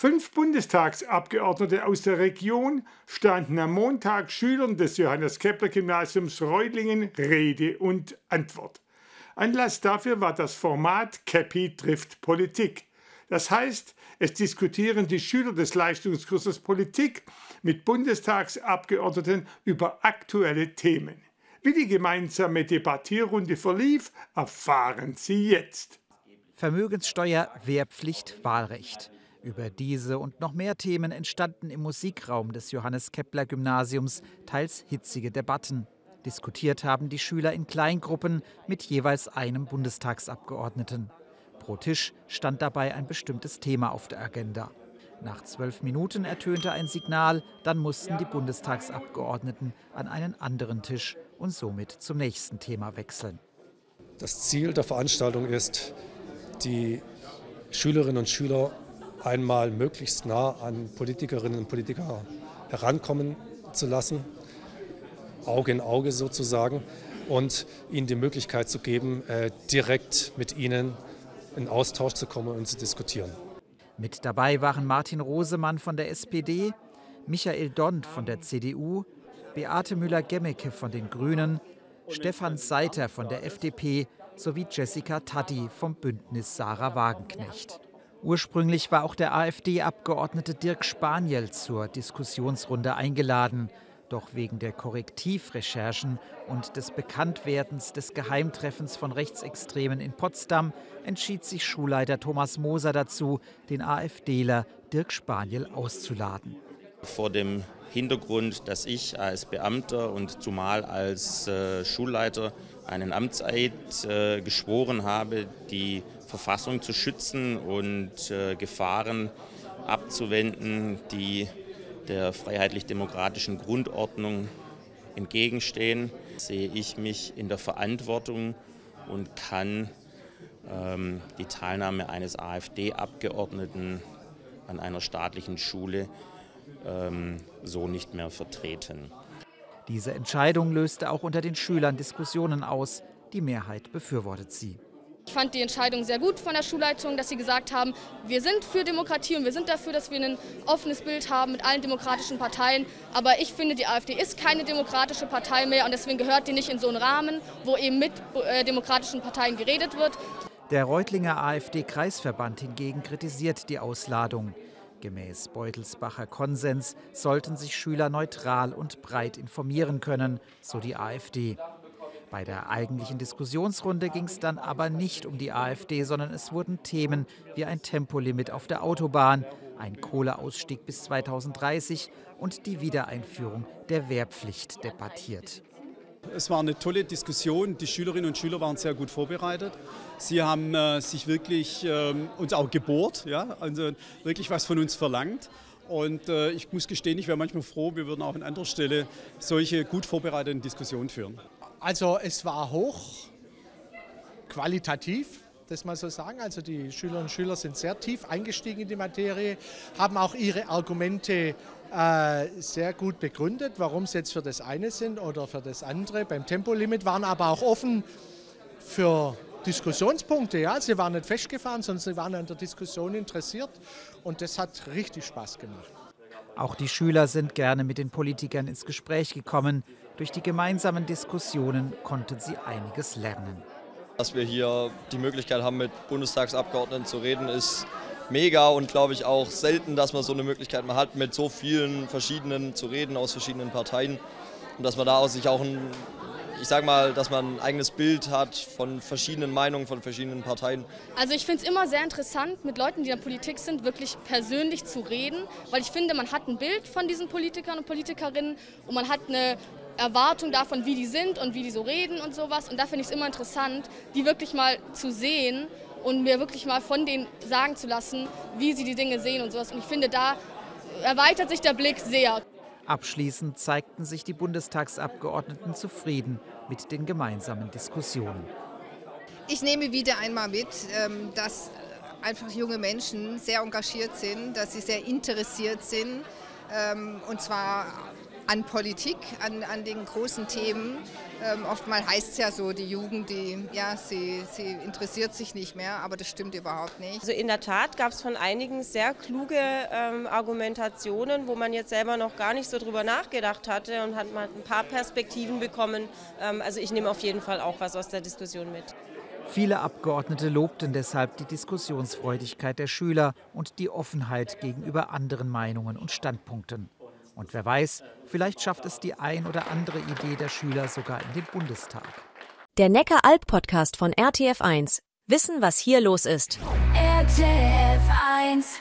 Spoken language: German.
Fünf Bundestagsabgeordnete aus der Region standen am Montag Schülern des Johannes Kepler Gymnasiums Reutlingen Rede und Antwort. Anlass dafür war das Format Cappy trifft Politik. Das heißt, es diskutieren die Schüler des Leistungskurses Politik mit Bundestagsabgeordneten über aktuelle Themen. Wie die gemeinsame Debattierrunde verlief, erfahren Sie jetzt. Vermögenssteuer, Wehrpflicht, Wahlrecht. Über diese und noch mehr Themen entstanden im Musikraum des Johannes Kepler Gymnasiums teils hitzige Debatten. Diskutiert haben die Schüler in Kleingruppen mit jeweils einem Bundestagsabgeordneten. Pro Tisch stand dabei ein bestimmtes Thema auf der Agenda. Nach zwölf Minuten ertönte ein Signal, dann mussten die Bundestagsabgeordneten an einen anderen Tisch und somit zum nächsten Thema wechseln. Das Ziel der Veranstaltung ist, die Schülerinnen und Schüler einmal möglichst nah an Politikerinnen und Politiker herankommen zu lassen, Auge in Auge sozusagen, und ihnen die Möglichkeit zu geben, äh, direkt mit ihnen in Austausch zu kommen und zu diskutieren. Mit dabei waren Martin Rosemann von der SPD, Michael Dont von der CDU, Beate Müller-Gemmecke von den Grünen, Stefan Seiter von der FDP sowie Jessica Taddy vom Bündnis Sarah Wagenknecht. Ursprünglich war auch der AfD-Abgeordnete Dirk Spaniel zur Diskussionsrunde eingeladen. Doch wegen der Korrektivrecherchen und des Bekanntwerdens des Geheimtreffens von Rechtsextremen in Potsdam entschied sich Schulleiter Thomas Moser dazu, den AfDler Dirk Spaniel auszuladen. Vor dem Hintergrund, dass ich als Beamter und zumal als äh, Schulleiter einen Amtseid äh, geschworen habe, die Verfassung zu schützen und äh, Gefahren abzuwenden, die der freiheitlich-demokratischen Grundordnung entgegenstehen, sehe ich mich in der Verantwortung und kann ähm, die Teilnahme eines AfD-Abgeordneten an einer staatlichen Schule ähm, so nicht mehr vertreten. Diese Entscheidung löste auch unter den Schülern Diskussionen aus. Die Mehrheit befürwortet sie. Ich fand die Entscheidung sehr gut von der Schulleitung, dass sie gesagt haben, wir sind für Demokratie und wir sind dafür, dass wir ein offenes Bild haben mit allen demokratischen Parteien. Aber ich finde, die AfD ist keine demokratische Partei mehr und deswegen gehört die nicht in so einen Rahmen, wo eben mit äh, demokratischen Parteien geredet wird. Der Reutlinger AfD-Kreisverband hingegen kritisiert die Ausladung. Gemäß Beutelsbacher Konsens sollten sich Schüler neutral und breit informieren können, so die AfD. Bei der eigentlichen Diskussionsrunde ging es dann aber nicht um die AfD, sondern es wurden Themen wie ein Tempolimit auf der Autobahn, ein Kohleausstieg bis 2030 und die Wiedereinführung der Wehrpflicht debattiert. Es war eine tolle Diskussion. Die Schülerinnen und Schüler waren sehr gut vorbereitet. Sie haben äh, sich wirklich äh, uns auch gebohrt, ja? also wirklich was von uns verlangt. Und äh, ich muss gestehen, ich wäre manchmal froh, wir würden auch an anderer Stelle solche gut vorbereiteten Diskussionen führen. Also es war hoch qualitativ, das mal so sagen. Also die Schülerinnen und Schüler sind sehr tief eingestiegen in die Materie, haben auch ihre Argumente äh, sehr gut begründet, warum sie jetzt für das eine sind oder für das andere. Beim Tempolimit waren aber auch offen für Diskussionspunkte. Ja, sie waren nicht festgefahren, sondern sie waren an der Diskussion interessiert und das hat richtig Spaß gemacht. Auch die Schüler sind gerne mit den Politikern ins Gespräch gekommen. Durch die gemeinsamen Diskussionen konnten sie einiges lernen. Dass wir hier die Möglichkeit haben, mit Bundestagsabgeordneten zu reden, ist mega und glaube ich auch selten, dass man so eine Möglichkeit mal hat, mit so vielen verschiedenen zu reden aus verschiedenen Parteien und dass man da auch sich auch ein ich sage mal, dass man ein eigenes Bild hat von verschiedenen Meinungen von verschiedenen Parteien. Also ich finde es immer sehr interessant, mit Leuten, die in der Politik sind, wirklich persönlich zu reden, weil ich finde, man hat ein Bild von diesen Politikern und Politikerinnen und man hat eine Erwartung davon, wie die sind und wie die so reden und sowas. Und da finde ich es immer interessant, die wirklich mal zu sehen und mir wirklich mal von denen sagen zu lassen, wie sie die Dinge sehen und sowas. Und ich finde, da erweitert sich der Blick sehr. Abschließend zeigten sich die Bundestagsabgeordneten zufrieden mit den gemeinsamen Diskussionen. Ich nehme wieder einmal mit, ähm, dass einfach junge Menschen sehr engagiert sind, dass sie sehr interessiert sind ähm, und zwar an Politik, an, an den großen Themen. Ähm, oftmal heißt es ja so, die Jugend, die, ja, sie, sie interessiert sich nicht mehr, aber das stimmt überhaupt nicht. Also in der Tat gab es von einigen sehr kluge ähm, Argumentationen, wo man jetzt selber noch gar nicht so drüber nachgedacht hatte und hat mal ein paar Perspektiven bekommen. Ähm, also ich nehme auf jeden Fall auch was aus der Diskussion mit. Viele Abgeordnete lobten deshalb die Diskussionsfreudigkeit der Schüler und die Offenheit gegenüber anderen Meinungen und Standpunkten. Und wer weiß, vielleicht schafft es die ein oder andere Idee der Schüler sogar in den Bundestag. Der Neckar-Alb-Podcast von RTF1. Wissen, was hier los ist. RTF1